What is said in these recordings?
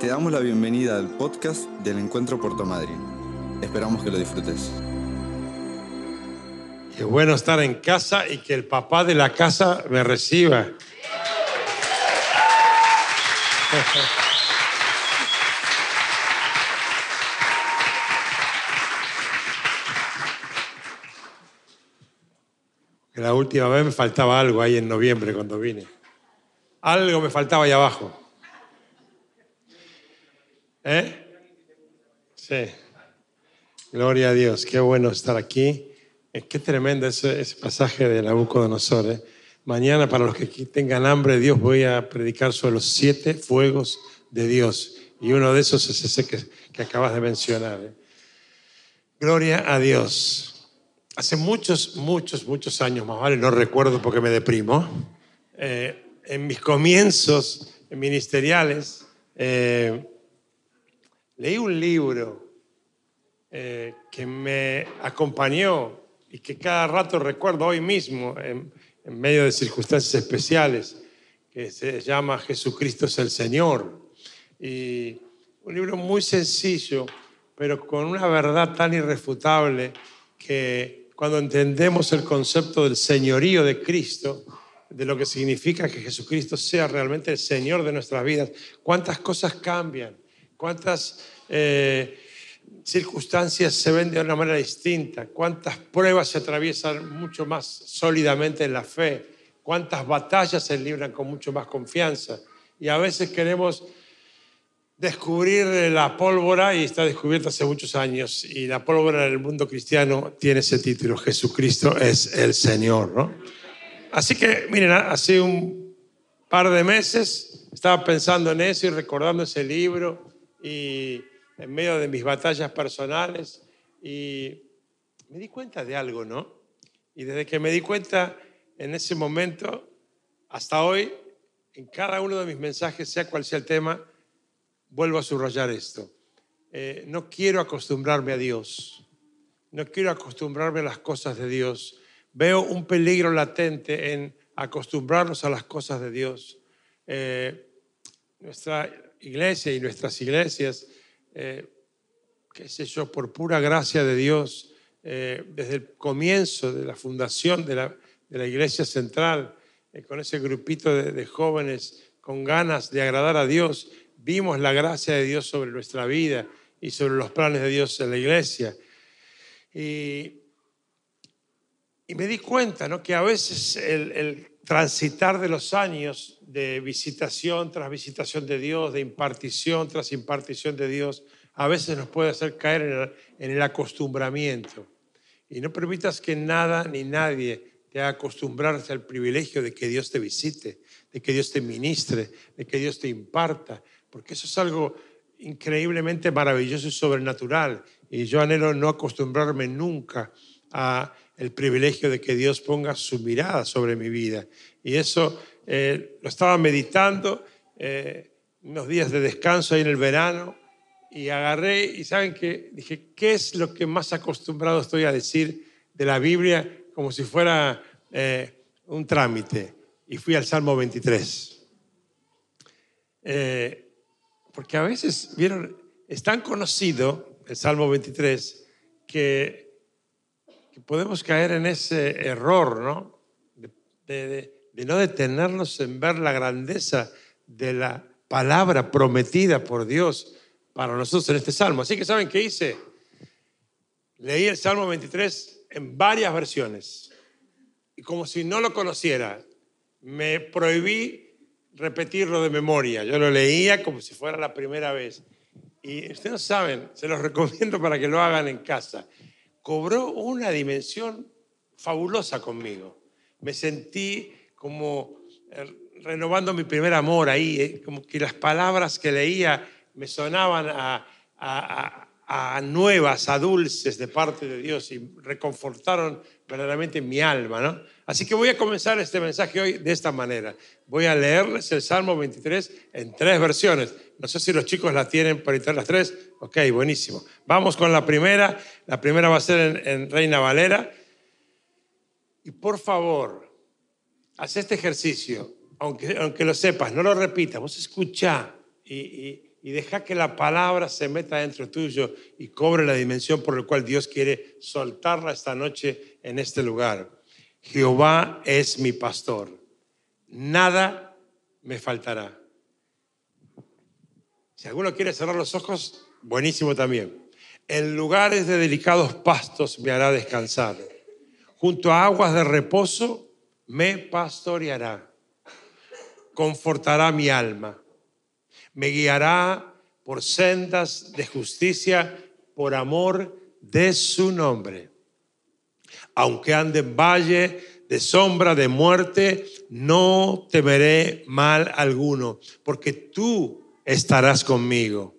Te damos la bienvenida al podcast del Encuentro Puerto Madryn. Esperamos que lo disfrutes. Qué bueno estar en casa y que el papá de la casa me reciba. La última vez me faltaba algo ahí en noviembre cuando vine. Algo me faltaba ahí abajo. ¿Eh? Sí. Gloria a Dios. Qué bueno estar aquí. Eh, qué tremendo ese, pasaje de Nabucodonosor. ¿eh? Mañana, para los que tengan hambre Dios, voy a predicar sobre los siete fuegos de Dios. Y uno de esos es ese que, acabas de mencionar. ¿eh? Gloria a Dios. Hace muchos, muchos, muchos años, más vale, no recuerdo porque me deprimo, eh, en mis comienzos ministeriales, eh, leí un libro eh, que me acompañó y que cada rato recuerdo hoy mismo, en, en medio de circunstancias especiales, que se llama Jesucristo es el Señor. Y un libro muy sencillo, pero con una verdad tan irrefutable que cuando entendemos el concepto del señorío de Cristo, de lo que significa que Jesucristo sea realmente el Señor de nuestras vidas, cuántas cosas cambian, cuántas eh, circunstancias se ven de una manera distinta, cuántas pruebas se atraviesan mucho más sólidamente en la fe, cuántas batallas se libran con mucho más confianza. Y a veces queremos descubrir la pólvora y está descubierta hace muchos años y la pólvora en el mundo cristiano tiene ese título, Jesucristo es el Señor, ¿no? Así que, miren, hace un par de meses estaba pensando en eso y recordando ese libro y en medio de mis batallas personales y me di cuenta de algo, ¿no? Y desde que me di cuenta en ese momento hasta hoy, en cada uno de mis mensajes, sea cual sea el tema, vuelvo a subrayar esto. Eh, no quiero acostumbrarme a Dios. No quiero acostumbrarme a las cosas de Dios. Veo un peligro latente en acostumbrarnos a las cosas de Dios. Eh, nuestra iglesia y nuestras iglesias, eh, qué sé yo, por pura gracia de Dios, desde el comienzo de la fundación de la, de la iglesia central, con ese grupito de, jóvenes con ganas de agradar a Dios, vimos la gracia de Dios sobre nuestra vida y sobre los planes de Dios en la iglesia. Y, me di cuenta ¿no? que a veces el, transitar de los años de visitación tras visitación de Dios, de impartición tras impartición de Dios, a veces nos puede hacer caer en el, en el acostumbramiento. Y no permitas que nada ni nadie te haga acostumbrarse al privilegio de que Dios te visite, de que Dios te ministre, de que Dios te imparta, porque eso es algo increíblemente maravilloso y sobrenatural. Y yo anhelo no acostumbrarme nunca a el privilegio de que Dios ponga su mirada sobre mi vida. Y eso eh, lo estaba meditando eh, unos días de descanso ahí en el verano y agarré y saben que dije, ¿qué es lo que más acostumbrado estoy a decir de la Biblia como si fuera eh, un trámite? Y fui al Salmo 23. Eh, porque a veces, vieron, es tan conocido el Salmo 23 que, podemos caer en ese error, ¿no? De, no detenernos en ver la grandeza de la palabra prometida por Dios para nosotros en este salmo. Así que, ¿saben qué hice? Leí el Salmo 23 en varias versiones. Y como si no lo conociera, me prohibí repetirlo de memoria. Yo lo leía como si fuera la primera vez. Y ustedes saben, se los recomiendo para que lo hagan en casa. Cobró una dimensión fabulosa conmigo. Me sentí como eh, renovando mi primer amor ahí, eh, como que las palabras que leía me sonaban a, a, nuevas, a dulces de parte de Dios y reconfortaron verdaderamente mi alma, ¿no? Así que voy a comenzar este mensaje hoy de esta manera. Voy a leerles el Salmo 23 en tres versiones. No sé si los chicos la tienen para entrar las tres. Ok, buenísimo. Vamos con la primera. La primera va a ser en, Reina Valera. Y por favor, haz este ejercicio, aunque, aunque lo sepas, no lo repitas, vos escucha y, y deja que la palabra se meta dentro tuyo y cobre la dimensión por la cual Dios quiere soltarla esta noche en este lugar. Jehová es mi pastor. Nada me faltará. Si alguno quiere cerrar los ojos, buenísimo también. En lugares de delicados pastos me hará descansar. Junto a aguas de reposo me pastoreará. Confortará mi alma. Me guiará por sendas de justicia por amor de su nombre. Aunque ande en valle de sombra de muerte, no temeré mal alguno, porque tú estarás conmigo.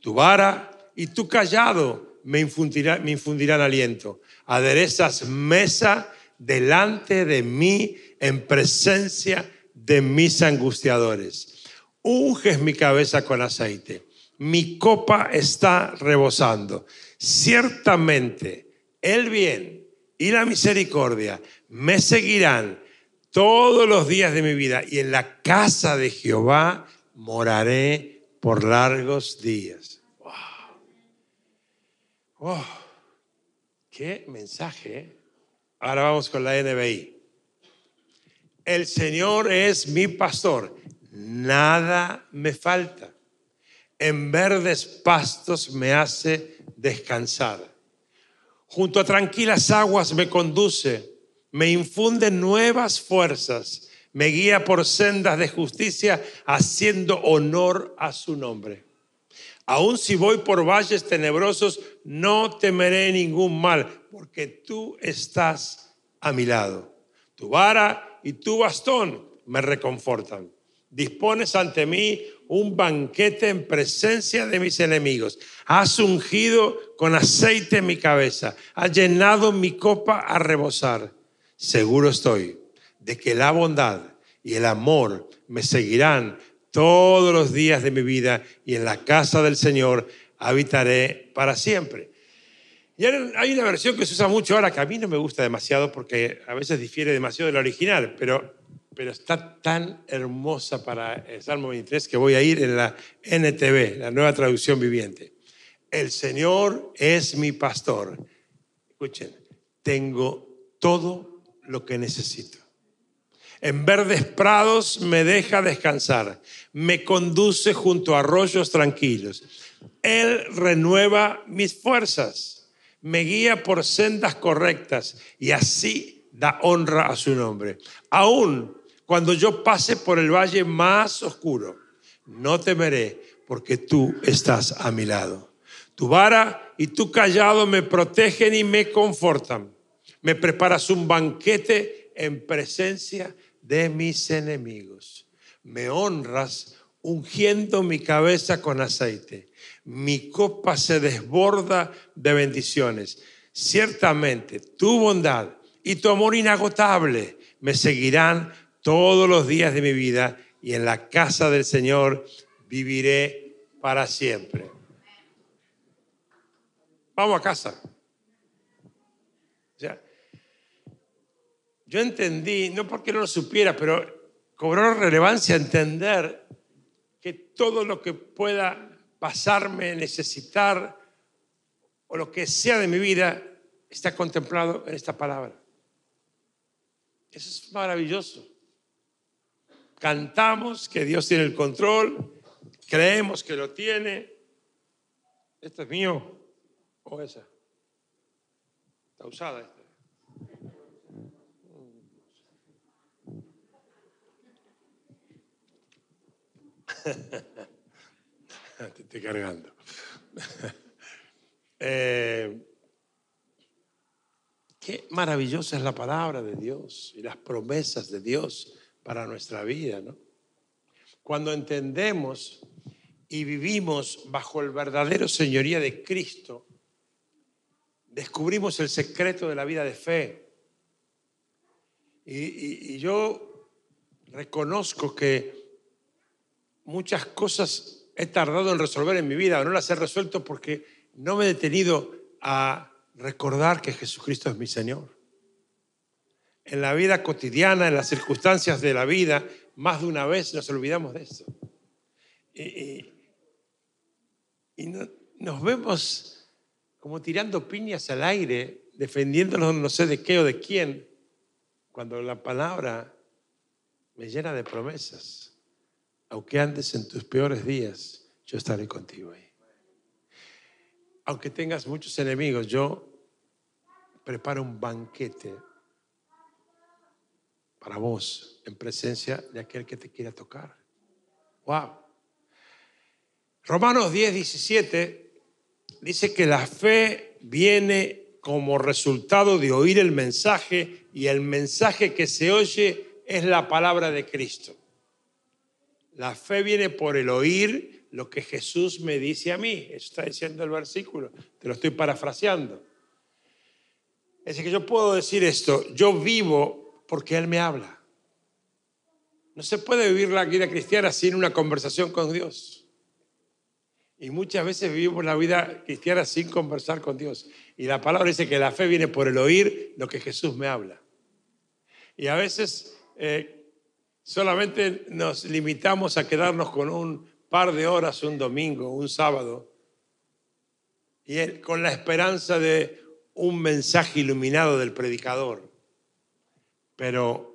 Tu vara y tu callado me, infundirá, me infundirán aliento. Aderezas mesa delante de mí en presencia de mis angustiadores. Unges mi cabeza con aceite. Mi copa está rebosando. Ciertamente el bien y la misericordia me seguirán todos los días de mi vida y en la casa de Jehová moraré por largos días. Oh, qué mensaje. ¿eh? Ahora vamos con la NBI. El Señor es mi pastor, nada me falta. En verdes pastos me hace descansar. Junto a tranquilas aguas me conduce, me infunde nuevas fuerzas, me guía por sendas de justicia, haciendo honor a su nombre. Aun si voy por valles tenebrosos, no temeré ningún mal, porque tú estás a mi lado. Tu vara y tu bastón me reconfortan. Dispones ante mí un banquete en presencia de mis enemigos. Has ungido con aceite mi cabeza. Has llenado mi copa a rebosar. Seguro estoy de que la bondad y el amor me seguirán todos los días de mi vida y en la casa del Señor habitaré para siempre. Y hay una versión que se usa mucho ahora que a mí no me gusta demasiado porque a veces difiere demasiado de la original, pero, pero está tan hermosa para el Salmo 23 que voy a ir en la NTV, la nueva traducción viviente. El Señor es mi pastor. Escuchen, tengo todo lo que necesito. En verdes prados me deja descansar, me conduce junto a arroyos tranquilos. Él renueva mis fuerzas, me guía por sendas correctas y así da honra a su nombre. Aún cuando yo pase por el valle más oscuro, no temeré porque tú estás a mi lado. Tu vara y tu callado me protegen y me confortan. Me preparas un banquete en presencia de mis enemigos. Me honras ungiendo mi cabeza con aceite. Mi copa se desborda de bendiciones. Ciertamente tu bondad y tu amor inagotable me seguirán todos los días de mi vida y en la casa del Señor viviré para siempre. Vamos a casa. yo entendí, no porque no lo supiera, pero cobró relevancia entender que todo lo que pueda pasarme, necesitar, o lo que sea de mi vida, está contemplado en esta palabra. Eso es maravilloso. Cantamos que Dios tiene el control, creemos que lo tiene. ¿Esto es mío o esa? Está usada esta. Te estoy cargando. Eh, qué maravillosa es la palabra de Dios y las promesas de Dios para nuestra vida, ¿no? Cuando entendemos y vivimos bajo el verdadero señoría de Cristo, descubrimos el secreto de la vida de fe. y yo reconozco que muchas cosas he tardado en resolver en mi vida, o no las he resuelto porque no me he detenido a recordar que Jesucristo es mi Señor. En la vida cotidiana, en las circunstancias de la vida, más de una vez nos olvidamos de eso. Y, nos vemos como tirando piñas al aire, defendiéndonos no sé de qué o de quién, cuando la palabra me llena de promesas. Aunque andes en tus peores días, yo estaré contigo ahí. Aunque tengas muchos enemigos, yo preparo un banquete para vos en presencia de aquel que te quiera tocar. Wow. Romanos 10, 17 dice que la fe viene como resultado de oír el mensaje y el mensaje que se oye es la palabra de Cristo. La fe viene por el oír lo que Jesús me dice a mí. Eso está diciendo el versículo. Te lo estoy parafraseando. Es que yo puedo decir esto. Yo vivo porque Él me habla. No se puede vivir la vida cristiana sin una conversación con Dios. Y muchas veces vivimos la vida cristiana sin conversar con Dios. Y la palabra dice que la fe viene por el oír lo que Jesús me habla. Y a veces eh, solamente nos limitamos a quedarnos con un par de horas un domingo, un sábado, y con la esperanza de un mensaje iluminado del predicador. Pero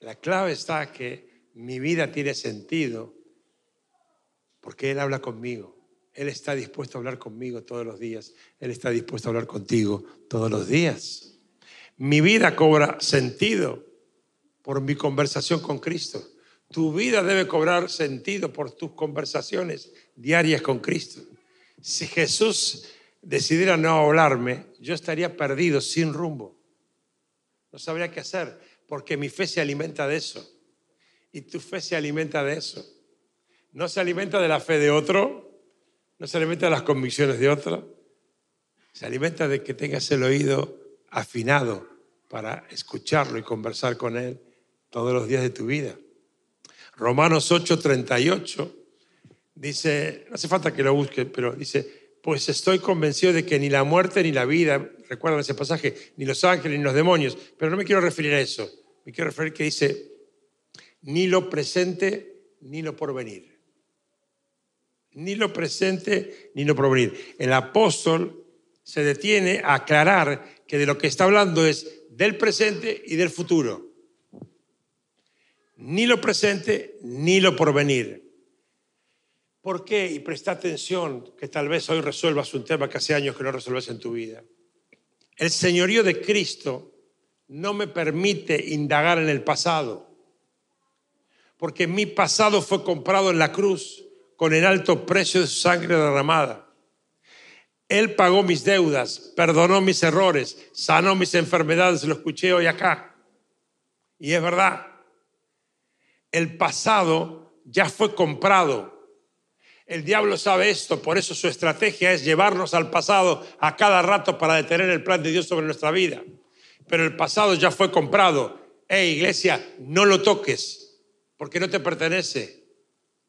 la clave está que mi vida tiene sentido porque Él habla conmigo. Él está dispuesto a hablar conmigo todos los días. Él está dispuesto a hablar contigo todos los días. Mi vida cobra sentido por mi conversación con Cristo. Tu vida debe cobrar sentido por tus conversaciones diarias con Cristo. Si Jesús decidiera no hablarme, yo estaría perdido, sin rumbo. No sabría qué hacer, porque mi fe se alimenta de eso. Y tu fe se alimenta de eso. No se alimenta de la fe de otro, no se alimenta de las convicciones de otro, se alimenta de que tengas el oído afinado para escucharlo y conversar con él todos los días de tu vida. Romanos 8:38 dice, no hace falta que lo busques, pero dice, pues estoy convencido de que ni la muerte ni la vida, recuerdan ese pasaje, ni los ángeles ni los demonios, pero no me quiero referir a eso, me quiero referir que dice, ni lo presente ni lo porvenir ni lo presente ni lo provenir. El apóstol se detiene a aclarar que de lo que está hablando es del presente y del futuro. Ni lo presente ni lo porvenir. ¿Por qué? Y presta atención que tal vez hoy resuelvas un tema que hace años que no resuelves en tu vida. El señorío de Cristo no me permite indagar en el pasado, porque mi pasado fue comprado en la cruz con el alto precio de su sangre derramada. Él pagó mis deudas, perdonó mis errores, sanó mis enfermedades, lo escuché hoy acá. Y es verdad, el pasado ya fue comprado. El diablo sabe esto, por eso su estrategia es llevarnos al pasado a cada rato para detener el plan de Dios sobre nuestra vida. Pero el pasado ya fue comprado. Hey, iglesia, no lo toques, porque no te pertenece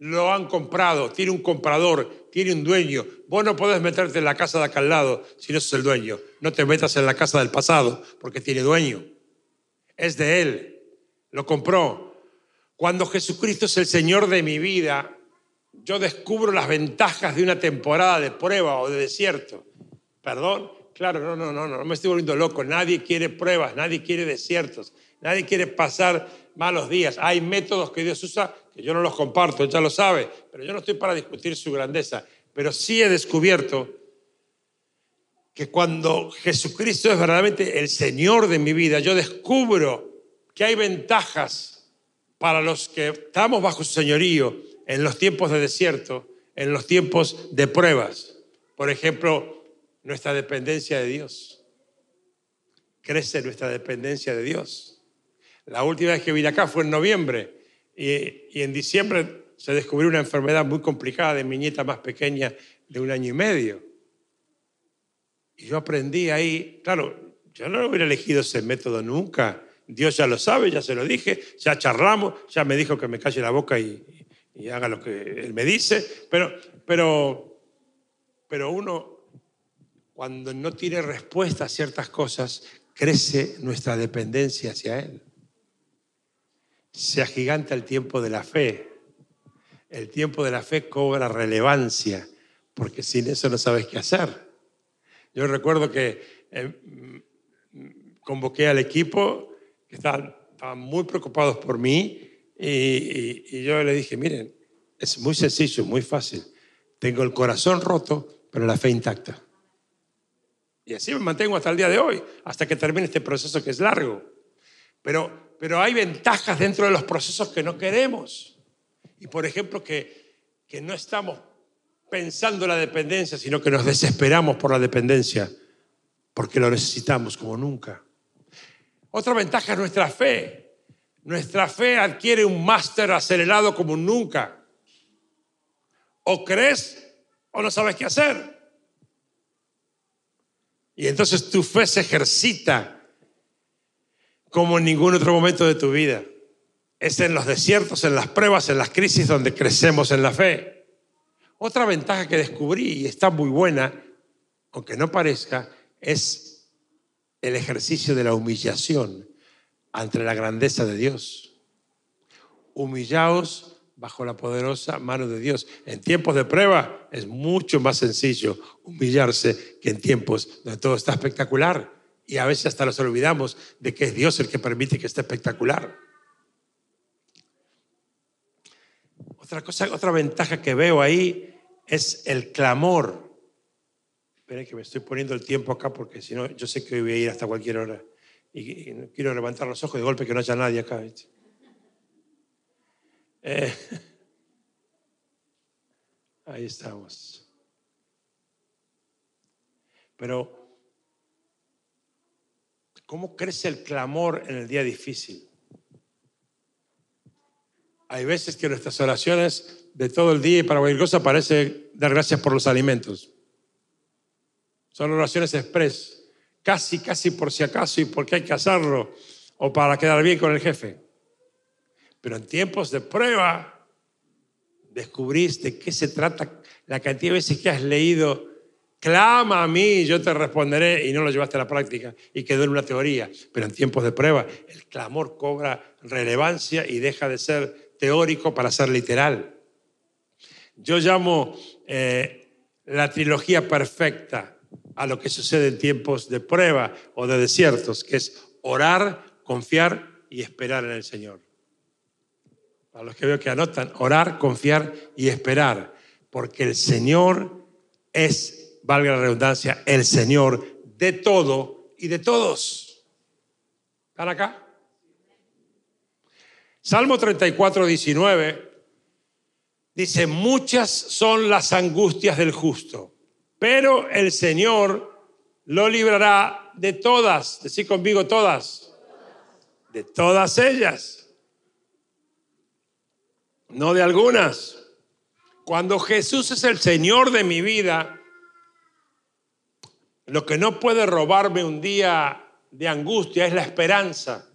lo han comprado, tiene un comprador, tiene un dueño. Vos no podés meterte en la casa de acá al lado si no sos el dueño. No te metas en la casa del pasado porque tiene dueño. Es de Él. Lo compró. Cuando Jesucristo es el Señor de mi vida, yo descubro las ventajas de una temporada de prueba o de desierto. ¿Perdón? Claro, no, no, no, no, me estoy volviendo loco. Nadie quiere pruebas, nadie quiere desiertos, nadie quiere pasar malos días. Hay métodos que Dios usa que yo no los comparto, ya lo sabe, pero yo no estoy para discutir su grandeza. Pero sí he descubierto que cuando Jesucristo es verdaderamente el Señor de mi vida, yo descubro que hay ventajas para los que estamos bajo su señorío en los tiempos de desierto, en los tiempos de pruebas. Por ejemplo, nuestra dependencia de Dios. Crece nuestra dependencia de Dios. La última vez que vine acá fue en noviembre y, en diciembre se descubrió una enfermedad muy complicada de mi nieta más pequeña de un año y medio. Y yo aprendí ahí, claro, yo no hubiera elegido ese método nunca. Dios ya lo sabe, ya se lo dije, ya charlamos, ya me dijo que me calle la boca y, y haga lo que él me dice, pero, pero, pero uno cuando no tiene respuesta a ciertas cosas, crece nuestra dependencia hacia Él se agiganta el tiempo de la fe. El tiempo de la fe cobra relevancia porque sin eso no sabes qué hacer. Yo recuerdo que eh, convoqué al equipo, que estaban, muy preocupados por mí, y, yo le dije, miren, es muy sencillo, muy fácil. Tengo el corazón roto, pero la fe intacta. Y así me mantengo hasta el día de hoy, hasta que termine este proceso que es largo. Pero, pero hay ventajas dentro de los procesos que no queremos. Y por ejemplo, que, que no estamos pensando la dependencia, sino que nos desesperamos por la dependencia, porque lo necesitamos como nunca. Otra ventaja es nuestra fe. Nuestra fe adquiere un máster acelerado como nunca. O crees o no sabes qué hacer. Y entonces tu fe se ejercita como en ningún otro momento de tu vida. Es en los desiertos, en las pruebas, en las crisis donde crecemos en la fe. Otra ventaja que descubrí y está muy buena, aunque no parezca, es el ejercicio de la humillación ante la grandeza de Dios. Humillaos bajo la poderosa mano de Dios. En tiempos de prueba es mucho más sencillo humillarse que en tiempos donde todo está espectacular. Y a veces hasta nos olvidamos de que es Dios el que permite que esté espectacular. Otra cosa, otra ventaja que veo ahí es el clamor. Esperen que me estoy poniendo el tiempo acá porque si no, yo sé que hoy voy a ir hasta cualquier hora. Y, no quiero levantar los ojos de golpe que no haya nadie acá. Eh, ahí estamos. Pero, ¿cómo crece el clamor en el día difícil? Hay veces que nuestras oraciones de todo el día y para cualquier cosa parece dar gracias por los alimentos. Son oraciones express, casi, casi por si acaso y porque hay que hacerlo o para quedar bien con el jefe. Pero en tiempos de prueba descubriste de qué se trata la cantidad de veces que has leído, clama a mí, yo te responderé y no lo llevaste a la práctica y quedó en una teoría. Pero en tiempos de prueba el clamor cobra relevancia y deja de ser teórico para ser literal. Yo llamo eh, la trilogía perfecta a lo que sucede en tiempos de prueba o de desiertos, que es orar, confiar y esperar en el Señor. Para los que veo que anotan, orar, confiar y esperar, porque el Señor es, valga la redundancia, el Señor de todo y de todos. ¿Están acá? Salmo 34, 19 dice, muchas son las angustias del justo, pero el Señor lo librará de todas, decir conmigo todas, de todas ellas, no de algunas. Cuando Jesús es el Señor de mi vida, lo que no puede robarme un día de angustia es la esperanza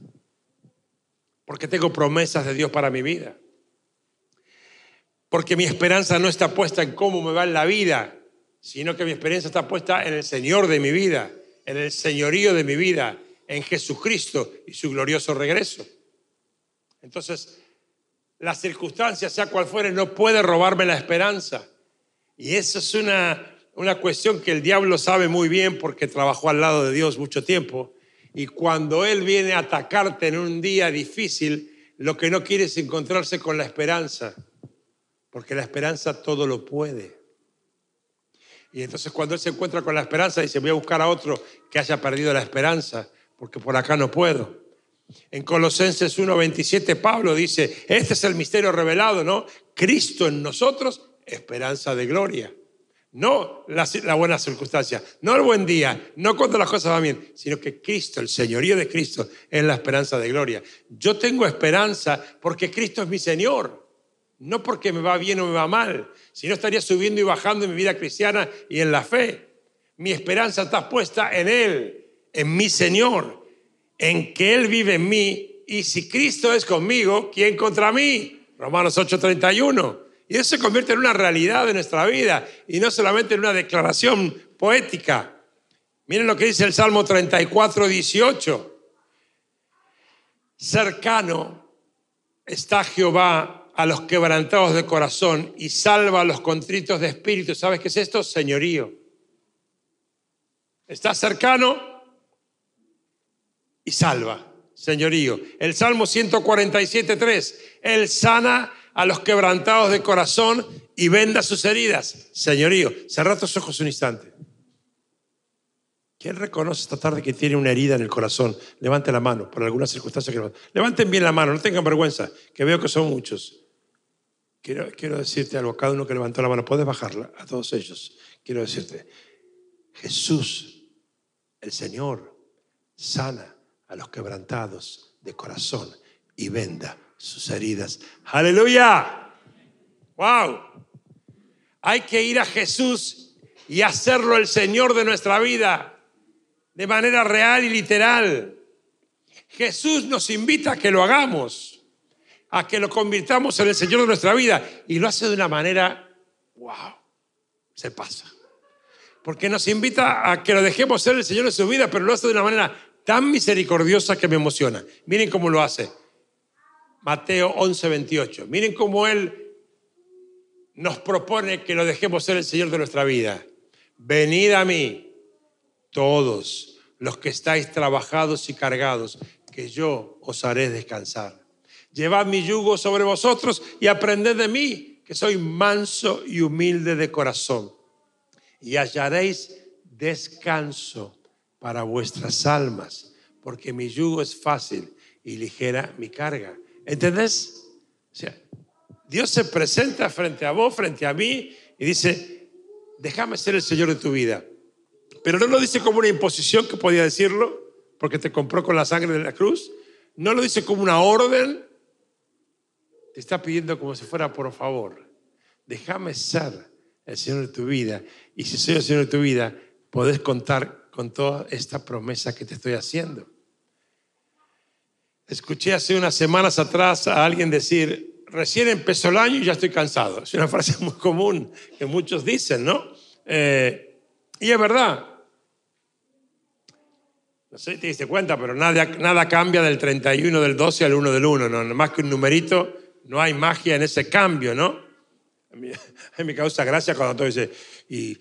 porque tengo promesas de Dios para mi vida. Porque mi esperanza no está puesta en cómo me va en la vida, sino que mi esperanza está puesta en el Señor de mi vida, en el señorío de mi vida, en Jesucristo y su glorioso regreso. Entonces, las circunstancias, sea cual fuere, no puede robarme la esperanza. Y eso es una, una cuestión que el diablo sabe muy bien porque trabajó al lado de Dios mucho tiempo y cuando Él viene a atacarte en un día difícil, lo que no quiere es encontrarse con la esperanza, porque la esperanza todo lo puede. Y entonces cuando Él se encuentra con la esperanza, dice, voy a buscar a otro que haya perdido la esperanza, porque por acá no puedo. En Colosenses 1:27 Pablo dice, este es el misterio revelado, ¿no? Cristo en nosotros, esperanza de gloria. No la, buena circunstancia, no el buen día, no cuando las cosas van bien, sino que Cristo, el señorío de Cristo, es la esperanza de gloria. Yo tengo esperanza porque Cristo es mi Señor, no porque me va bien o me va mal, sino estaría subiendo y bajando en mi vida cristiana y en la fe. Mi esperanza está puesta en Él, en mi Señor, en que Él vive en mí y si Cristo es conmigo, ¿quién contra mí? Romanos 8:31. Y eso se convierte en una realidad de nuestra vida y no solamente en una declaración poética. Miren lo que dice el Salmo 34, 18. Cercano está Jehová a los quebrantados de corazón y salva a los contritos de espíritu. ¿Sabes qué es esto? Señorío. Está cercano y salva. Señorío. El Salmo 147.3. Él sana a los quebrantados de corazón y venda sus heridas. Señorío. Cerra tus ojos un instante. ¿Quién reconoce esta tarde que tiene una herida en el corazón? Levante la mano por alguna circunstancia que Levanten bien la mano, no tengan vergüenza, que veo que son muchos. Quiero, quiero decirte algo, cada uno que levantó la mano, puedes bajarla a todos ellos. Quiero decirte, Jesús, el Señor, sana a los quebrantados de corazón y venda sus heridas. Aleluya. Wow. Hay que ir a Jesús y hacerlo el Señor de nuestra vida de manera real y literal. Jesús nos invita a que lo hagamos, a que lo convirtamos en el Señor de nuestra vida y lo hace de una manera, wow, se pasa. Porque nos invita a que lo dejemos ser el Señor de su vida, pero lo hace de una manera tan misericordiosa que me emociona. Miren cómo lo hace. Mateo 11, 28. Miren cómo Él nos propone que lo dejemos ser el Señor de nuestra vida. Venid a mí todos los que estáis trabajados y cargados, que yo os haré descansar. Llevad mi yugo sobre vosotros y aprended de mí, que soy manso y humilde de corazón, y hallaréis descanso para vuestras almas, porque mi yugo es fácil y ligera mi carga. ¿Entendés? O sea, Dios se presenta frente a vos, frente a mí, y dice, déjame ser el Señor de tu vida. Pero no lo dice como una imposición que podía decirlo, porque te compró con la sangre de la cruz. No lo dice como una orden. Está pidiendo como si fuera por favor. Déjame ser el Señor de tu vida. Y si soy el Señor de tu vida, podés contar con toda esta promesa que te estoy haciendo. Escuché hace unas semanas atrás a alguien decir, recién empezó el año y ya estoy cansado. Es una frase muy común que muchos dicen, ¿no? Eh, y es verdad. No sé si te diste cuenta, pero nada, nada cambia del 31 del 12 al 1 del 1. ¿no? Más que un numerito, no hay magia en ese cambio, ¿no? A mí, me causa gracia cuando todo dice, y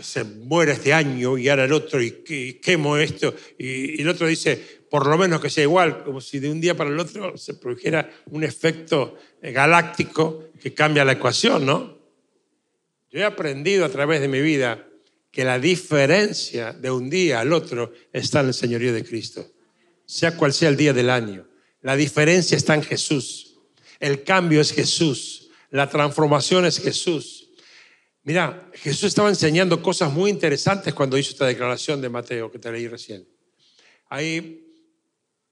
se muere este año y ahora el otro, y, quemo esto. Y, y, el otro dice, por lo menos que sea igual, como si de un día para el otro se produjera un efecto galáctico que cambia la ecuación, ¿no? Yo he aprendido a través de mi vida que la diferencia de un día al otro está en el señorío de Cristo, sea cual sea el día del año. La diferencia está en Jesús. El cambio es Jesús. La transformación es Jesús. Mira, Jesús estaba enseñando cosas muy interesantes cuando hizo esta declaración de Mateo que te leí recién. Ahí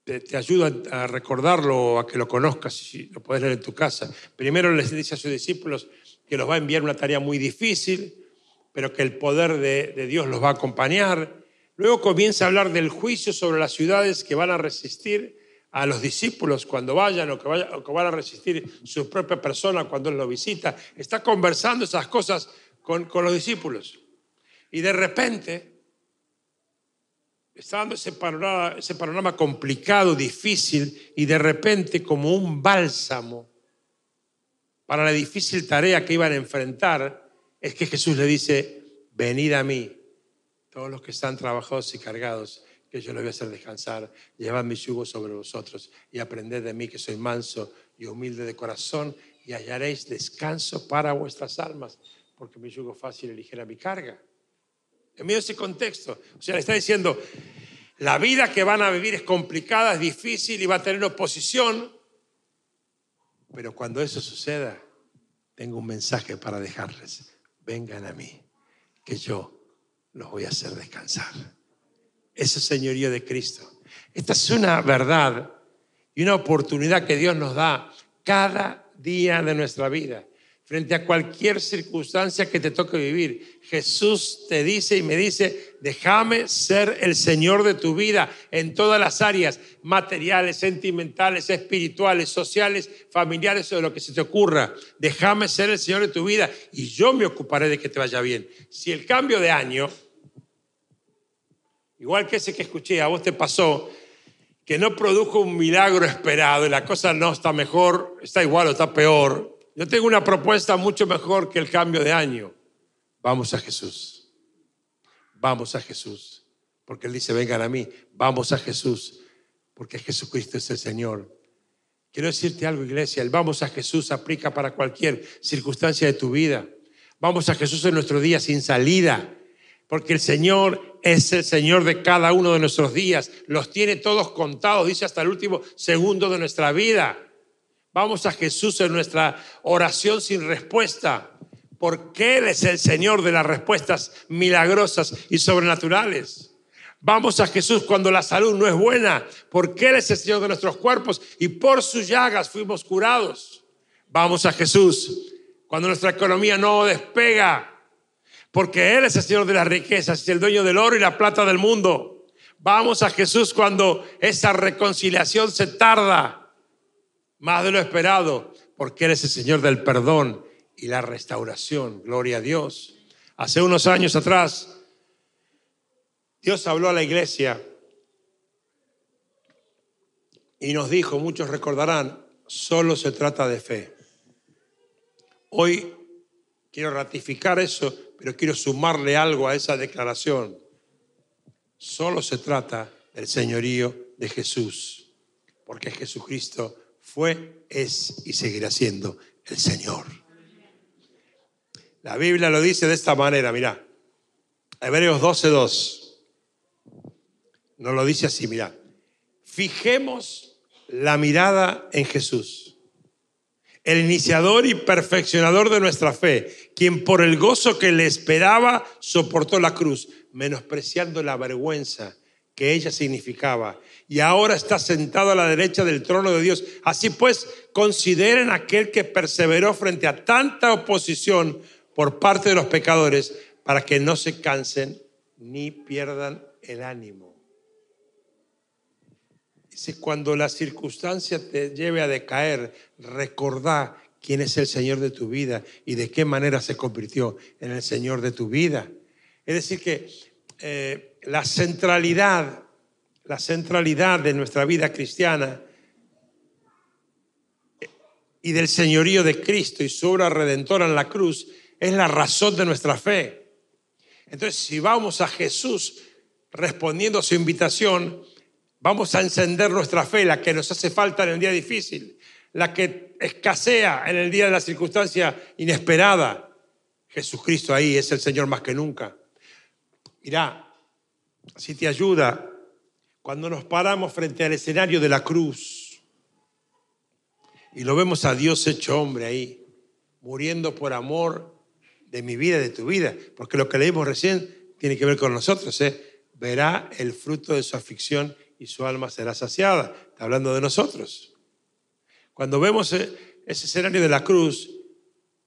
te, te ayuda a recordarlo a que lo conozcas, si lo puedes leer en tu casa. Primero les dice a sus discípulos que los va a enviar una tarea muy difícil, pero que el poder de, Dios los va a acompañar. Luego comienza a hablar del juicio sobre las ciudades que van a resistir a los discípulos cuando vayan o que, van a resistir su propia persona cuando Él lo visita. Está conversando esas cosas con, los discípulos. Y de repente está dando ese panorama, ese panorama complicado, difícil, y de repente como un bálsamo para la difícil tarea que iban a enfrentar, es que Jesús le dice, venid a mí, todos los que están trabajados y cargados, que yo les voy a hacer descansar, llevad mi yugo sobre vosotros y aprended de mí que soy manso y humilde de corazón y hallaréis descanso para vuestras almas, porque mi yugo fácil y ligera mi carga. En medio de ese contexto, o sea, le está diciendo, la vida que van a vivir es complicada, es difícil y va a tener oposición, pero cuando eso suceda, tengo un mensaje para dejarles vengan a mí, que yo los voy a hacer descansar. Ese señorío de Cristo. Esta es una verdad y una oportunidad que Dios nos da cada día de nuestra vida frente a cualquier circunstancia que te toque vivir. Jesús te dice y me dice, déjame ser el Señor de tu vida en todas las áreas, materiales, sentimentales, espirituales, sociales, familiares o de lo que se te ocurra. Déjame ser el Señor de tu vida y yo me ocuparé de que te vaya bien. Si el cambio de año, igual que ese que escuché, a vos te pasó, que no produjo un milagro esperado y la cosa no está mejor, está igual o está peor, yo tengo una propuesta mucho mejor que el cambio de año. Vamos a Jesús. Vamos a Jesús. Porque Él dice, vengan a mí. Vamos a Jesús. Porque Jesucristo es el Señor. Quiero decirte algo, iglesia. El vamos a Jesús aplica para cualquier circunstancia de tu vida. Vamos a Jesús en nuestro día sin salida porque el Señor es el Señor de cada uno de nuestros días, los tiene todos contados, dice hasta el último segundo de nuestra vida. Vamos a Jesús en nuestra oración sin respuesta, porque Él es el Señor de las respuestas milagrosas y sobrenaturales. Vamos a Jesús cuando la salud no es buena, porque Él es el Señor de nuestros cuerpos y por sus llagas fuimos curados. Vamos a Jesús cuando nuestra economía no despega, porque Él es el Señor de las riquezas, es el dueño del oro y la plata del mundo. Vamos a Jesús cuando esa reconciliación se tarda más de lo esperado, porque Él es el Señor del perdón y la restauración. Gloria a Dios. Hace unos años atrás, Dios habló a la iglesia y nos dijo, muchos recordarán, solo se trata de fe. Hoy quiero ratificar eso pero quiero sumarle algo a esa declaración. Solo se trata del señorío de Jesús, porque Jesucristo fue, es y seguirá siendo el Señor. La Biblia lo dice de esta manera, mira. Hebreos 12:2. No lo dice así, mira. Fijemos la mirada en Jesús el iniciador y perfeccionador de nuestra fe, quien por el gozo que le esperaba soportó la cruz, menospreciando la vergüenza que ella significaba, y ahora está sentado a la derecha del trono de Dios. Así pues, consideren aquel que perseveró frente a tanta oposición por parte de los pecadores, para que no se cansen ni pierdan el ánimo. Dice, cuando la circunstancia te lleve a decaer, recordá quién es el Señor de tu vida y de qué manera se convirtió en el Señor de tu vida. Es decir, que eh, la centralidad, la centralidad de nuestra vida cristiana y del señorío de Cristo y su obra redentora en la cruz es la razón de nuestra fe. Entonces, si vamos a Jesús respondiendo a su invitación, Vamos a encender nuestra fe, la que nos hace falta en el día difícil, la que escasea en el día de la circunstancia inesperada. Jesucristo ahí es el Señor más que nunca. Mirá, si te ayuda cuando nos paramos frente al escenario de la cruz y lo vemos a Dios hecho hombre ahí, muriendo por amor de mi vida, de tu vida, porque lo que leímos recién tiene que ver con nosotros, ¿eh? verá el fruto de su aflicción y su alma será saciada. Está hablando de nosotros. Cuando vemos e, ese escenario de la cruz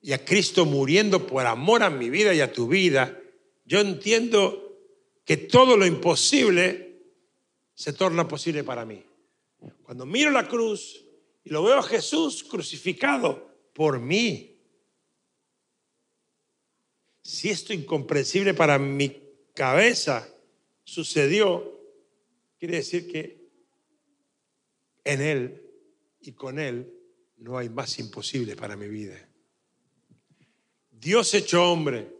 y a Cristo muriendo por amor a mi vida y a tu vida, yo entiendo que todo lo imposible se torna posible para mí. Cuando miro la cruz y lo veo a Jesús crucificado por mí, si esto incomprensible para mi cabeza sucedió, Quiere decir que en Él y con Él no hay más imposible para mi vida. Dios hecho hombre,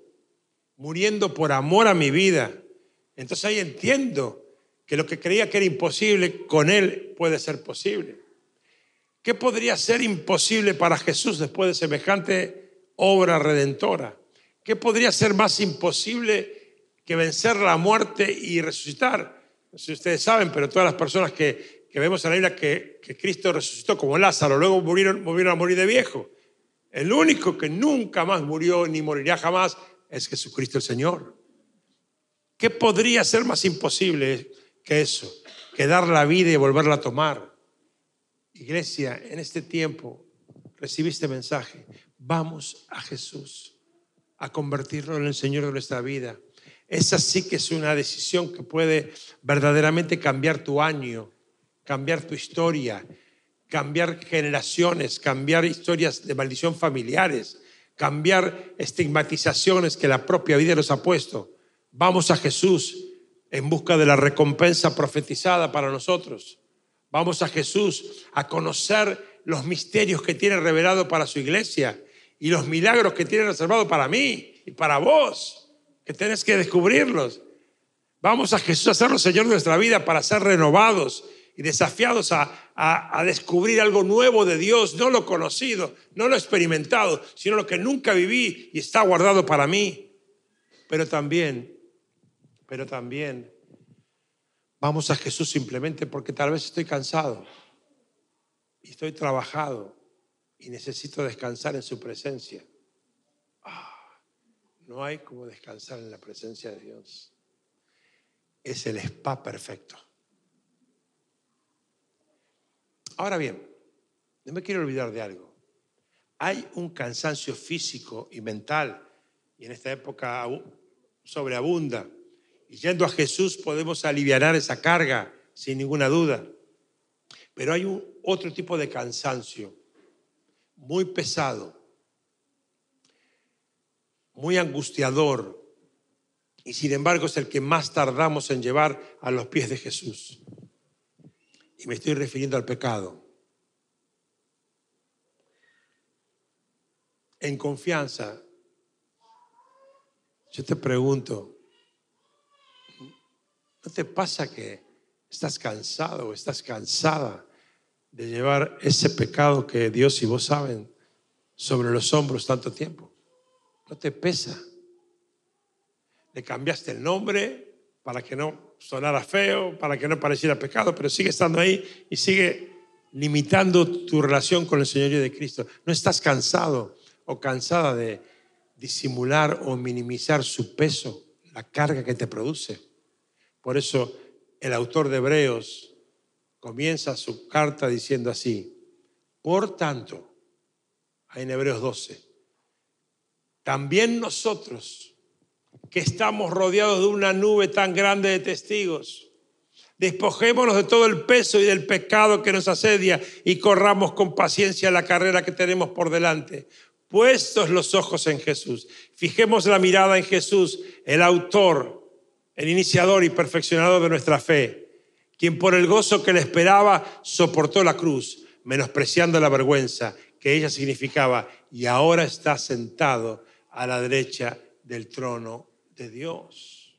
muriendo por amor a mi vida. Entonces ahí entiendo que lo que creía que era imposible, con Él puede ser posible. ¿Qué podría ser imposible para Jesús después de semejante obra redentora? ¿Qué podría ser más imposible que vencer la muerte y resucitar? No sé si ustedes saben, pero todas las personas que, vemos en la Biblia que, que, Cristo resucitó como Lázaro, luego murieron, a morir de viejo. El único que nunca más murió ni morirá jamás es Jesucristo el Señor. ¿Qué podría ser más imposible que eso? Que dar la vida y volverla a tomar. Iglesia, en este tiempo recibí este mensaje. Vamos a Jesús a convertirlo en el Señor de nuestra vida. Esa sí que es una decisión que puede verdaderamente cambiar tu año, cambiar tu historia, cambiar generaciones, cambiar historias de maldición familiares, cambiar estigmatizaciones que la propia vida nos ha puesto. Vamos a Jesús en busca de la recompensa profetizada para nosotros. Vamos a Jesús a conocer los misterios que tiene revelado para su iglesia y los milagros que tiene reservado para mí y para vos, tenés que descubrirlos. Vamos a Jesús a ser Señor de nuestra vida para ser renovados y desafiados a, a, descubrir algo nuevo de Dios, no lo conocido, no lo experimentado, sino lo que nunca viví y está guardado para mí. Pero también, pero también vamos a Jesús simplemente porque tal vez estoy cansado y estoy trabajado y necesito descansar en su presencia. No hay como descansar en la presencia de Dios. Es el spa perfecto. Ahora bien, no me quiero olvidar de algo. Hay un cansancio físico y mental, y en esta época sobreabunda. Y yendo a Jesús podemos aliviar esa carga, sin ninguna duda. Pero hay un otro tipo de cansancio, muy pesado, muy angustiador, y sin embargo es el que más tardamos en llevar a los pies de Jesús. Y me estoy refiriendo al pecado. En confianza, yo te pregunto, ¿no te pasa que estás cansado o estás cansada de llevar ese pecado que Dios y vos saben sobre los hombros tanto tiempo? ¿No te pesa? Le cambiaste el nombre para que no sonara feo, para que no pareciera pecado, pero sigue estando ahí y sigue limitando tu relación con el Señorío de Cristo. No estás cansado o cansada de disimular o minimizar su peso, la carga que te produce. Por eso el autor de Hebreos comienza su carta diciendo así, por tanto, en Hebreos 12, también nosotros, que estamos rodeados de una nube tan grande de testigos. Despojémonos de todo el peso y del pecado que nos asedia y corramos con paciencia la carrera que tenemos por delante. Puestos los ojos en Jesús, fijemos la mirada en Jesús, el autor, el iniciador y perfeccionador de nuestra fe, quien por el gozo que le esperaba soportó la cruz, menospreciando la vergüenza que ella significaba, y ahora está sentado a la derecha del trono de Dios.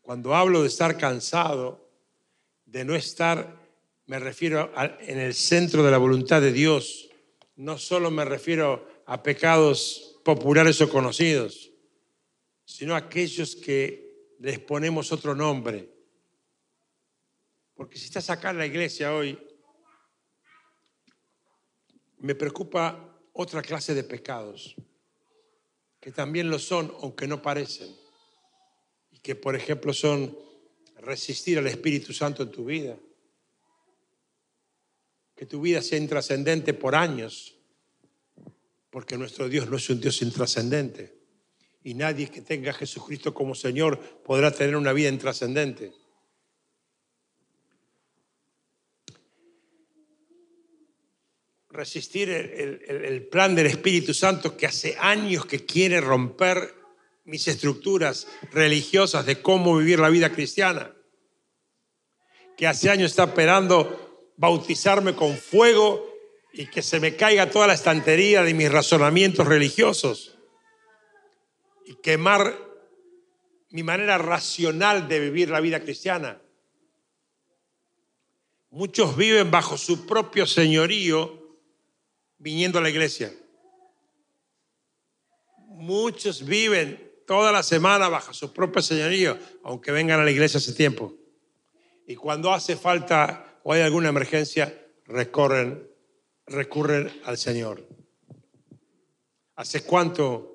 Cuando hablo de estar cansado, de no estar, me refiero en el centro de la voluntad de Dios. No solo me refiero a pecados populares o conocidos, sino a aquellos que les ponemos otro nombre. Porque si estás acá en la iglesia hoy, me preocupa otra clase de pecados que también lo son, aunque no parecen, y que por ejemplo son resistir al Espíritu Santo en tu vida, que tu vida sea intrascendente por años, porque nuestro Dios no es un Dios intrascendente, y nadie que tenga a Jesucristo como Señor podrá tener una vida intrascendente. Resistir el, plan del Espíritu Santo que hace años que quiere romper mis estructuras religiosas de cómo vivir la vida cristiana, que hace años está esperando bautizarme con fuego y que se me caiga toda la estantería de mis razonamientos religiosos y quemar mi manera racional de vivir la vida cristiana. Muchos viven bajo su propio señorío viniendo a la iglesia. Muchos viven toda la semana bajo su propio señorío, aunque vengan a la iglesia hace tiempo. Y cuando hace falta o hay alguna emergencia, recorren, recurren al Señor. ¿Hace cuánto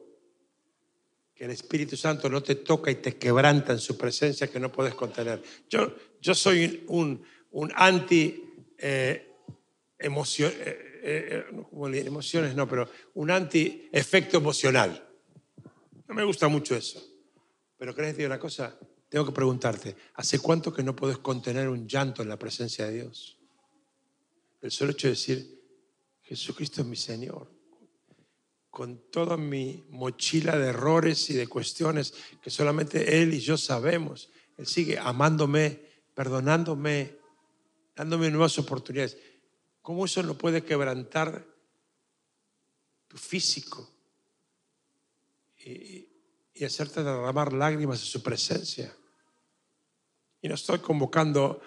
que el Espíritu Santo no te toca y te quebranta en su presencia que no puedes contener? Yo, yo soy un, un anti eh, emoción. Eh, eh, eh, emociones no, pero un anti-efecto emocional. No me gusta mucho eso. Pero ¿querés decir una cosa? Tengo que preguntarte, ¿hace cuánto que no puedes contener un llanto en la presencia de Dios? El solo hecho de decir, Jesucristo es mi Señor, con toda mi mochila de errores y de cuestiones que solamente Él y yo sabemos, Él sigue amándome, perdonándome, dándome nuevas oportunidades. ¿Cómo eso no puede quebrantar tu físico y, hacerte derramar lágrimas en su presencia? Y no estoy convocando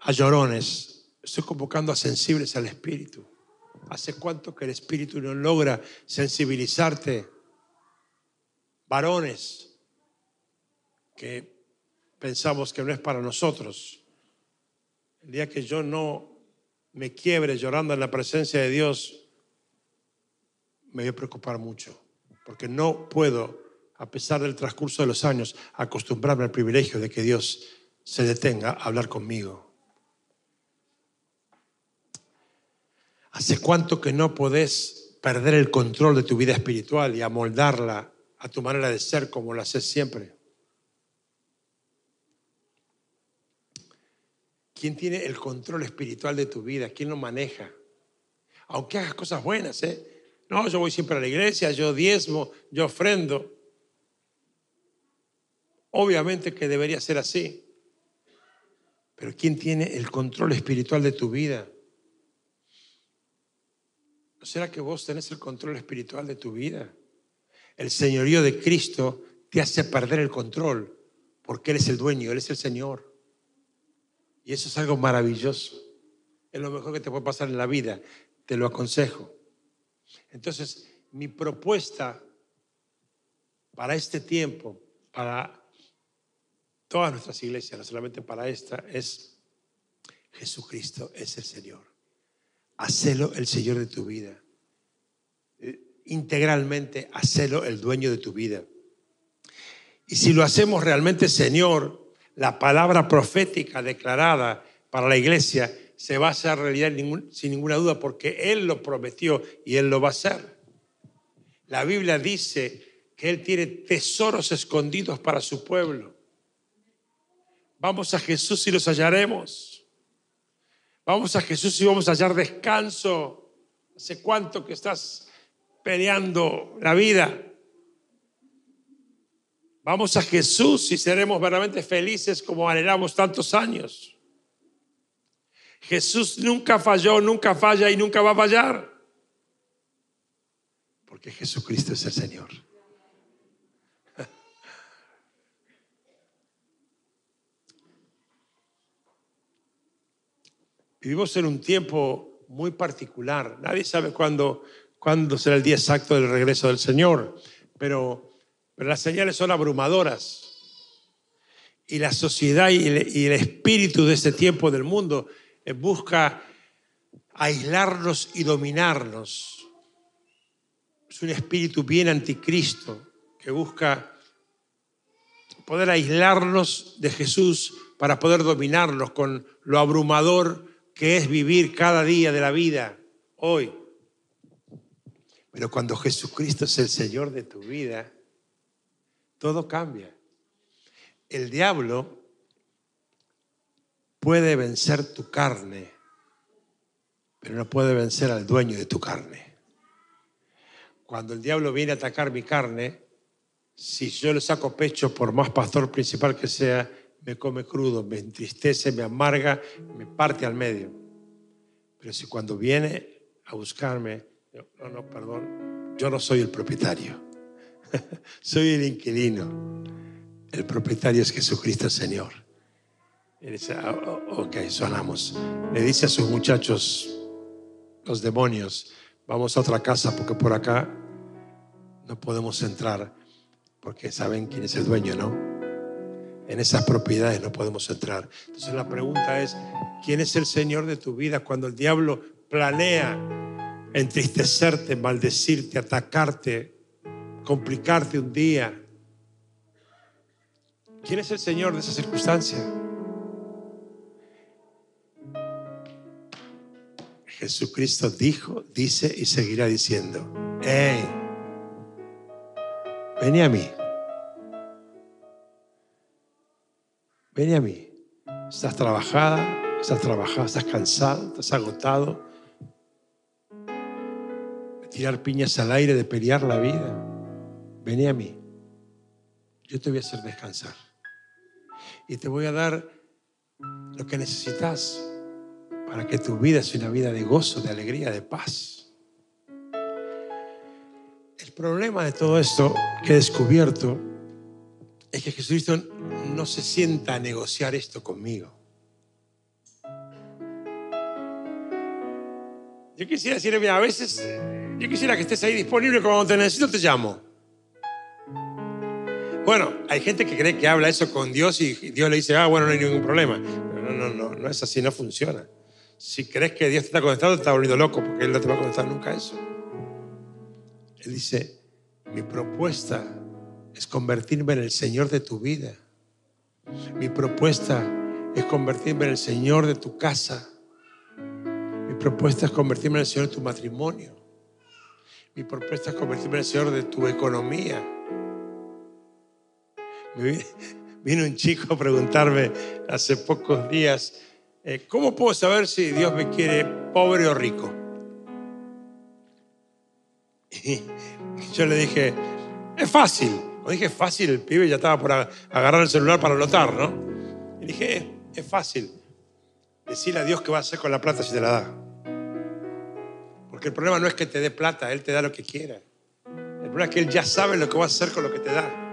a llorones, estoy convocando a sensibles al Espíritu. ¿Hace cuánto que el Espíritu no logra sensibilizarte? Varones que pensamos que no es para nosotros. El día que yo no me quiebre llorando en la presencia de Dios, me voy a preocupar mucho, porque no puedo, a pesar del transcurso de los años, acostumbrarme al privilegio de que Dios se detenga a hablar conmigo. ¿Hace cuánto que no podés perder el control de tu vida espiritual y amoldarla a tu manera de ser como lo haces siempre? ¿Quién tiene el control espiritual de tu vida? ¿Quién lo maneja? Aunque hagas cosas buenas, ¿eh? No, yo voy siempre a la iglesia, yo diezmo, yo ofrendo. Obviamente que debería ser así. Pero ¿quién tiene el control espiritual de tu vida? ¿No será que vos tenés el control espiritual de tu vida? El señorío de Cristo te hace perder el control porque Él es el dueño, Él es el Señor. Y eso es algo maravilloso. Es lo mejor que te puede pasar en la vida. Te lo aconsejo. Entonces, mi propuesta para este tiempo, para todas nuestras iglesias, no solamente para esta, es Jesucristo es el Señor. Hacelo el Señor de tu vida. Integralmente, hacelo el dueño de tu vida. Y si lo hacemos realmente Señor, la palabra profética declarada para la iglesia se va a hacer realidad sin ninguna duda porque Él lo prometió y Él lo va a hacer. La Biblia dice que Él tiene tesoros escondidos para su pueblo. Vamos a Jesús y los hallaremos. Vamos a Jesús y vamos a hallar descanso. ¿Hace cuánto que estás peleando la vida? Vamos a Jesús y seremos verdaderamente felices como anhelamos tantos años. Jesús nunca falló, nunca falla y nunca va a fallar. Porque Jesucristo es el Señor. Vivimos en un tiempo muy particular. Nadie sabe cuándo, cuándo será el día exacto del regreso del Señor, pero pero las señales son abrumadoras. Y la sociedad y el, espíritu de este tiempo del mundo eh, busca aislarnos y dominarnos. Es un espíritu bien anticristo que busca poder aislarnos de Jesús para poder dominarnos con lo abrumador que es vivir cada día de la vida hoy. Pero cuando Jesucristo es el Señor de tu vida, todo cambia. El diablo puede vencer tu carne, pero no puede vencer al dueño de tu carne. Cuando el diablo viene a atacar mi carne, si yo le saco pecho, por más pastor principal que sea, me come crudo, me entristece, me amarga, me parte al medio. Pero si cuando viene a buscarme, no, no, perdón, yo no soy el propietario. Soy el inquilino. El propietario es Jesucristo Señor. Ah, ok, sonamos. Le dice a sus muchachos, los demonios, vamos a otra casa porque por acá no podemos entrar porque saben quién es el dueño, ¿no? En esas propiedades no podemos entrar. Entonces la pregunta es, ¿quién es el Señor de tu vida cuando el diablo planea entristecerte, maldecirte, atacarte, complicarte un día. ¿Quién es el Señor de esa circunstancia? Jesucristo dijo, dice y seguirá diciendo, hey, ven a mí. Ven a mí. Estás trabajada, estás trabajada, estás cansado, estás agotado. De tirar piñas al aire, de pelear la vida. Vení a mí. Yo te voy a hacer descansar. y te voy a dar lo que necesitas para que tu vida sea una vida de gozo, de alegría, de paz. El problema de todo esto que he descubierto es que Jesucristo no se sienta a negociar esto conmigo. Yo quisiera decirle, mira, a veces yo quisiera que estés ahí disponible cuando te necesito te llamo. Bueno, hay gente que cree que habla eso con Dios y Dios le dice, ah, bueno, no hay ningún problema. No, no, no, no es así, no funciona. Si crees que Dios te está conectado, te está volviendo loco porque Él no te va a contestar nunca eso. Él dice, mi propuesta es convertirme en el Señor de tu vida. Mi propuesta es convertirme en el Señor de tu casa. Mi propuesta es convertirme en el Señor de tu matrimonio. Mi propuesta es convertirme en el Señor de tu economía. Vino un chico a preguntarme hace pocos días, eh, ¿cómo puedo saber si Dios me quiere pobre o rico? Y yo le dije, es fácil. O dije, fácil, el pibe ya estaba por agarrar el celular para anotar, ¿no? Y dije, es fácil. Decirle a Dios qué va a hacer con la plata si te la da. Porque el problema no es que te dé plata, Él te da lo que quiera. El problema es que Él ya sabe lo que va a hacer con lo que te da.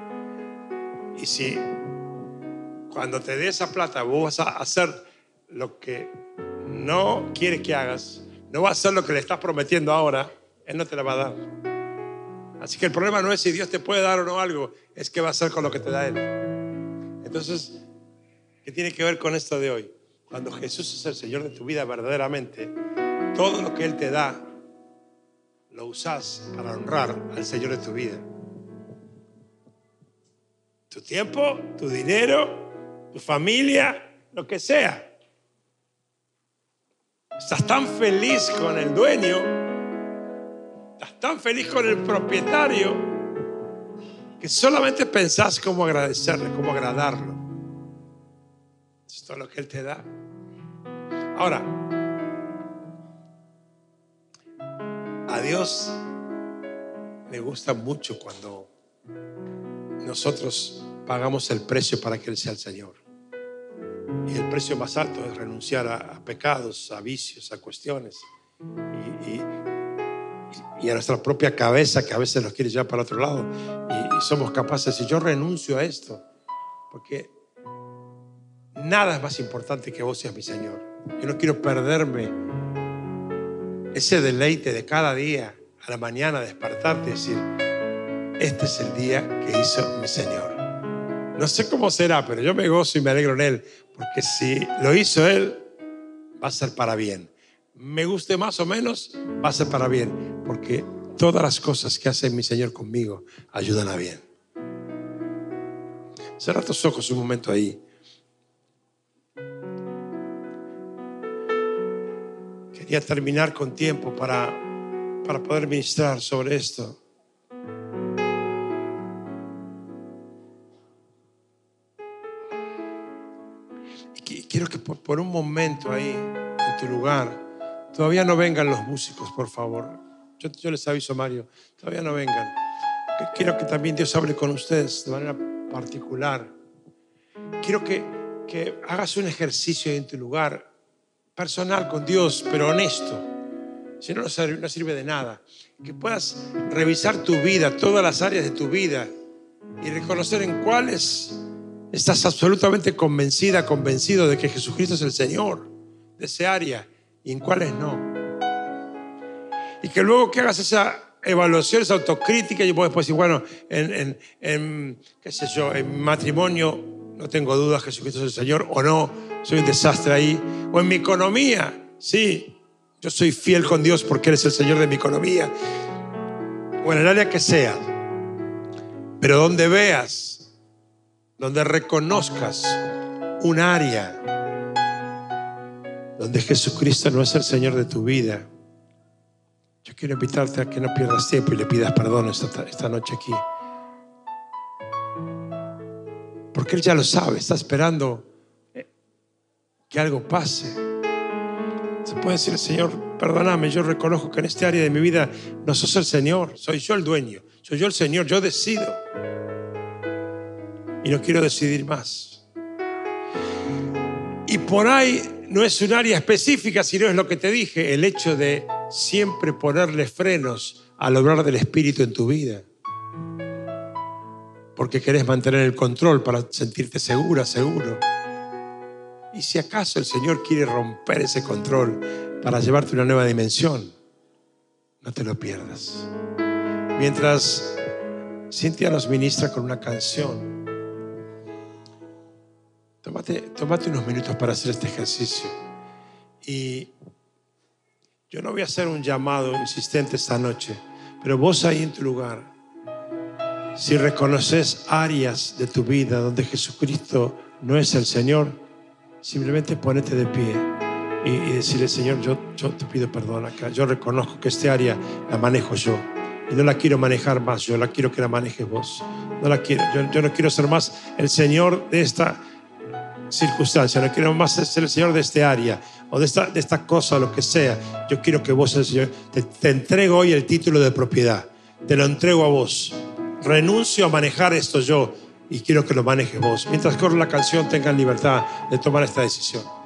Y si cuando te dé esa plata vos vas a hacer lo que no quiere que hagas, no va a hacer lo que le estás prometiendo ahora, Él no te la va a dar. Así que el problema no es si Dios te puede dar o no algo, es qué va a hacer con lo que te da Él. Entonces, ¿qué tiene que ver con esto de hoy? Cuando Jesús es el Señor de tu vida verdaderamente, todo lo que Él te da, lo usas para honrar al Señor de tu vida. Tu tiempo, tu dinero, tu familia, lo que sea. Estás tan feliz con el dueño, estás tan feliz con el propietario, que solamente pensás cómo agradecerle, cómo agradarlo. Es todo lo que Él te da. Ahora, a Dios le gusta mucho cuando nosotros pagamos el precio para que Él sea el Señor. Y el precio más alto es renunciar a, pecados, a vicios, a cuestiones. Y, a nuestra propia cabeza que a veces nos quiere llevar para otro lado. Y, y somos capaces decir, yo renuncio a esto. Porque nada es más importante que vos seas mi Señor. Yo no quiero perderme ese deleite de cada día a la mañana despertarte y decir, este es el día que hizo mi Señor. No sé cómo será, pero yo me gozo y me alegro en Él, porque si lo hizo Él, va a ser para bien. Me guste más o menos, va a ser para bien, porque todas las cosas que hace mi Señor conmigo ayudan a bien. Cerra tus ojos un momento ahí. Quería terminar con tiempo para, para poder ministrar sobre esto. Quiero que por, un momento ahí, en tu lugar, todavía no vengan los músicos, por favor. Yo, les aviso, Mario, todavía no vengan. Quiero que también Dios hable con ustedes de manera particular. Quiero que, que hagas un ejercicio en tu lugar, personal con Dios, pero honesto. Si no, no sirve de nada. Que puedas revisar tu vida, todas las áreas de tu vida, y reconocer en cuáles estás absolutamente convencida, convencido de que Jesucristo es el Señor de ese área y en cuáles no. Y que luego que hagas esa evaluación, esa autocrítica, y puedes decir, bueno, en, en, qué sé yo, en matrimonio no tengo dudas, Jesucristo es el Señor, o no, soy un desastre ahí. O en mi economía, sí, yo soy fiel con Dios porque Él es el Señor de mi economía. O en el área que sea. Pero donde veas donde reconozcas un área donde Jesucristo no es el Señor de tu vida. Yo quiero invitarte a que no pierdas tiempo y le pidas perdón esta, esta noche aquí. Porque Él ya lo sabe, está esperando que algo pase. Se puede decir, Señor, perdóname, yo reconozco que en este área de mi vida no sos el Señor, soy yo el dueño, soy yo el Señor, yo decido y no quiero decidir más. Y por ahí no es un área específica, sino es lo que te dije, el hecho de siempre ponerle frenos al obrar del Espíritu en tu vida. Porque querés mantener el control para sentirte segura, seguro. Y si acaso el Señor quiere romper ese control para llevarte a una nueva dimensión, no te lo pierdas. Mientras Cintia nos ministra con una canción, tómate, tómate unos minutos para hacer este ejercicio. Y yo no voy a hacer un llamado insistente esta noche, pero vos ahí en tu lugar, si reconoces áreas de tu vida donde Jesucristo no es el Señor, simplemente ponete de pie y, decirle, Señor, yo, yo te pido perdón acá. Yo reconozco que este área la manejo yo. Y no la quiero manejar más yo, la quiero que la manejes vos. No la quiero. Yo, yo no quiero ser más el Señor de esta circunstancia, no quiero más ser el Señor de este área o de esta, de esta cosa, lo que sea. Yo quiero que vos, el Señor, te, te entrego hoy el título de propiedad. Te lo entrego a vos. Renuncio a manejar esto yo y quiero que lo manejes vos. Mientras corre la canción, tengan libertad de tomar esta decisión.